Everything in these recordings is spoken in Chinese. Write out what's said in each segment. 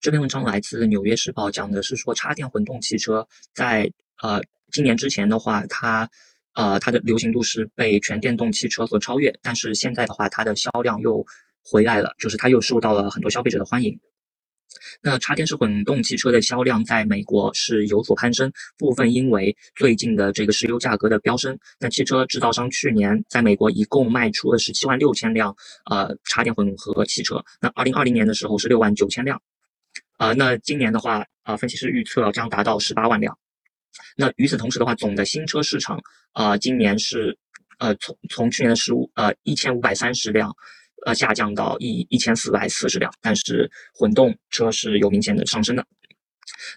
这篇文章来自《纽约时报》，讲的是说插电混动汽车在呃今年之前的话，它呃它的流行度是被全电动汽车所超越，但是现在的话，它的销量又回来了，就是它又受到了很多消费者的欢迎。那插电式混动汽车的销量在美国是有所攀升，部分因为最近的这个石油价格的飙升。那汽车制造商去年在美国一共卖出了十七万六千辆呃插电混合汽车，那二零二零年的时候是六万九千辆，啊，那今年的话啊，分析师预测将达到十八万辆。那与此同时的话，总的新车市场啊，今年是呃从从去年的十五呃一千五百三十辆。呃，下降到一一千四百四十辆，但是混动车是有明显的上升的。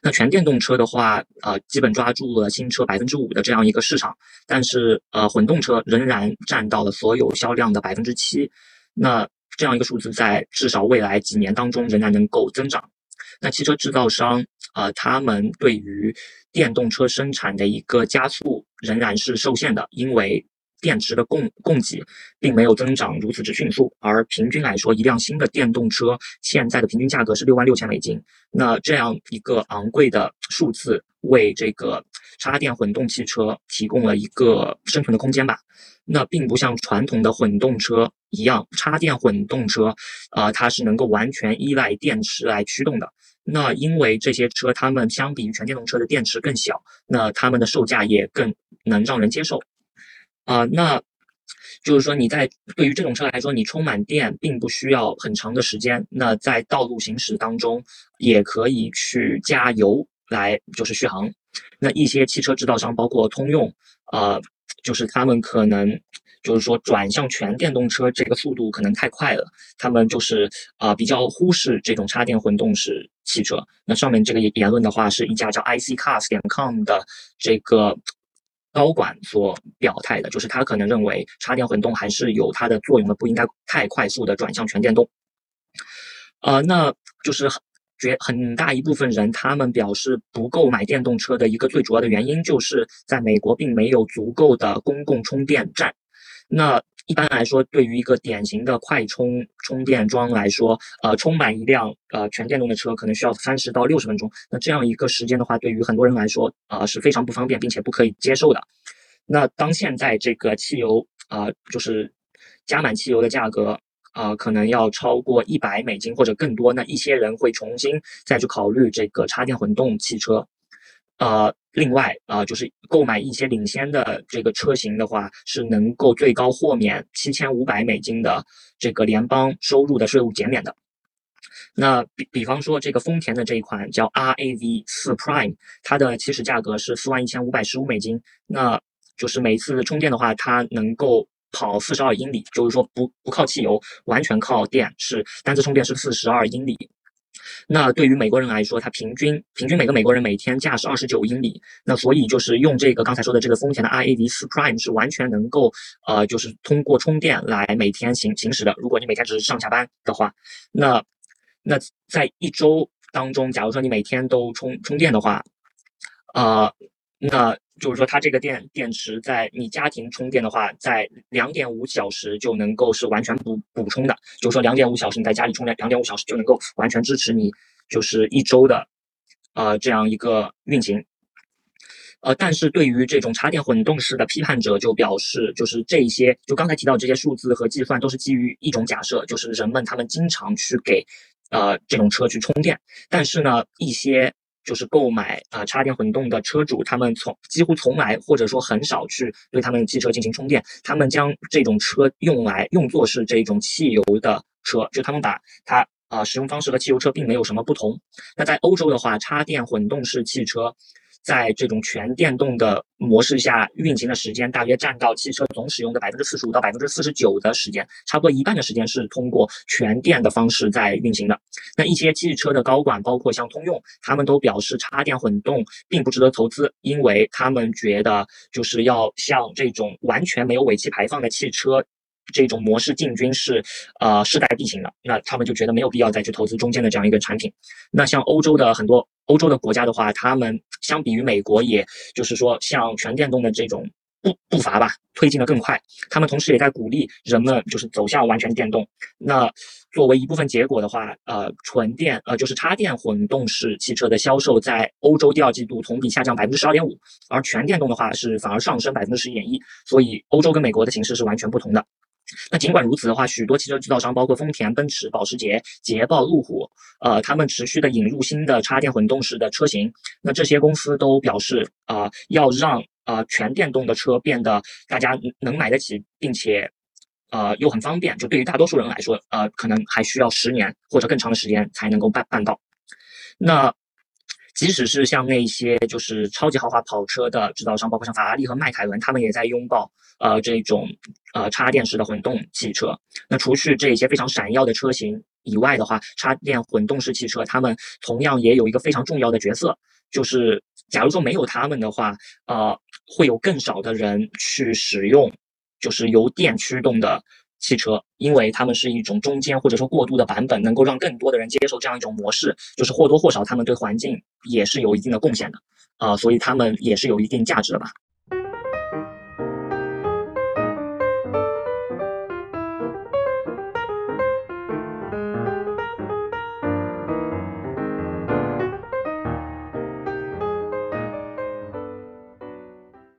那全电动车的话，呃，基本抓住了新车百分之五的这样一个市场，但是呃，混动车仍然占到了所有销量的百分之七。那这样一个数字，在至少未来几年当中仍然能够增长。那汽车制造商啊，他们对于电动车生产的一个加速仍然是受限的，因为。电池的供供给并没有增长如此之迅速，而平均来说，一辆新的电动车现在的平均价格是六万六千美金。那这样一个昂贵的数字，为这个插电混动汽车提供了一个生存的空间吧。那并不像传统的混动车一样，插电混动车啊，它是能够完全依赖电池来驱动的。那因为这些车，它们相比于全电动车的电池更小，那它们的售价也更能让人接受。啊，那就是说你在对于这种车来说，你充满电并不需要很长的时间。那在道路行驶当中，也可以去加油来就是续航。那一些汽车制造商，包括通用，呃，就是他们可能就是说转向全电动车这个速度可能太快了，他们就是啊比较忽视这种插电混动式汽车。那上面这个言论的话，是一家叫 iccars 点 com 的这个。高管所表态的，就是他可能认为插电混动还是有它的作用的，不应该太快速的转向全电动。呃，那就是绝很大一部分人，他们表示不购买电动车的一个最主要的原因，就是在美国并没有足够的公共充电站。那一般来说，对于一个典型的快充充电桩来说，呃，充满一辆呃全电动的车可能需要三十到六十分钟。那这样一个时间的话，对于很多人来说，啊是非常不方便，并且不可以接受的。那当现在这个汽油啊，就是加满汽油的价格啊，可能要超过一百美金或者更多，那一些人会重新再去考虑这个插电混动汽车。呃，另外啊，就是购买一些领先的这个车型的话，是能够最高豁免七千五百美金的这个联邦收入的税务减免的。那比比方说这个丰田的这一款叫 RAV 四 Prime，它的起始价格是四万一千五百十五美金，那就是每次充电的话，它能够跑四十二英里，就是说不不靠汽油，完全靠电，是单次充电是四十二英里。那对于美国人来说，他平均平均每个美国人每天驾驶二十九英里，那所以就是用这个刚才说的这个丰田的 RAV 四 Prime 是完全能够呃，就是通过充电来每天行行驶的。如果你每天只是上下班的话，那那在一周当中，假如说你每天都充充电的话，呃，那。就是说，它这个电电池在你家庭充电的话，在两点五小时就能够是完全补补充的。就是说，两点五小时你在家里充电，两点五小时就能够完全支持你就是一周的，呃，这样一个运行。呃，但是对于这种插电混动式的批判者就表示，就是这一些就刚才提到这些数字和计算都是基于一种假设，就是人们他们经常去给呃这种车去充电，但是呢一些。就是购买啊插电混动的车主，他们从几乎从来或者说很少去对他们汽车进行充电，他们将这种车用来用作是这种汽油的车，就他们把它啊使用方式和汽油车并没有什么不同。那在欧洲的话，插电混动式汽车。在这种全电动的模式下运行的时间，大约占到汽车总使用的百分之四十五到百分之四十九的时间，差不多一半的时间是通过全电的方式在运行的。那一些汽车的高管，包括像通用，他们都表示插电混动并不值得投资，因为他们觉得就是要像这种完全没有尾气排放的汽车。这种模式进军是，呃，势在必行的。那他们就觉得没有必要再去投资中间的这样一个产品。那像欧洲的很多欧洲的国家的话，他们相比于美国，也就是说，像全电动的这种步步伐吧，推进的更快。他们同时也在鼓励人们就是走向完全电动。那作为一部分结果的话，呃，纯电呃就是插电混动式汽车的销售在欧洲第二季度同比下降百分之十二点五，而全电动的话是反而上升百分之十一点一。所以欧洲跟美国的形势是完全不同的。那尽管如此的话，许多汽车制造商，包括丰田、奔驰、保时捷、捷豹、路虎，呃，他们持续的引入新的插电混动式的车型。那这些公司都表示啊，要让呃全电动的车变得大家能买得起，并且。呃，又很方便，就对于大多数人来说，呃，可能还需要十年或者更长的时间才能够办办到。那即使是像那些就是超级豪华跑车的制造商，包括像法拉利和迈凯伦，他们也在拥抱呃这种呃插电式的混动汽车。那除去这些非常闪耀的车型以外的话，插电混动式汽车，他们同样也有一个非常重要的角色，就是假如说没有他们的话，呃，会有更少的人去使用。就是由电驱动的汽车，因为他们是一种中间或者说过渡的版本，能够让更多的人接受这样一种模式，就是或多或少他们对环境也是有一定的贡献的，啊，所以他们也是有一定价值的吧。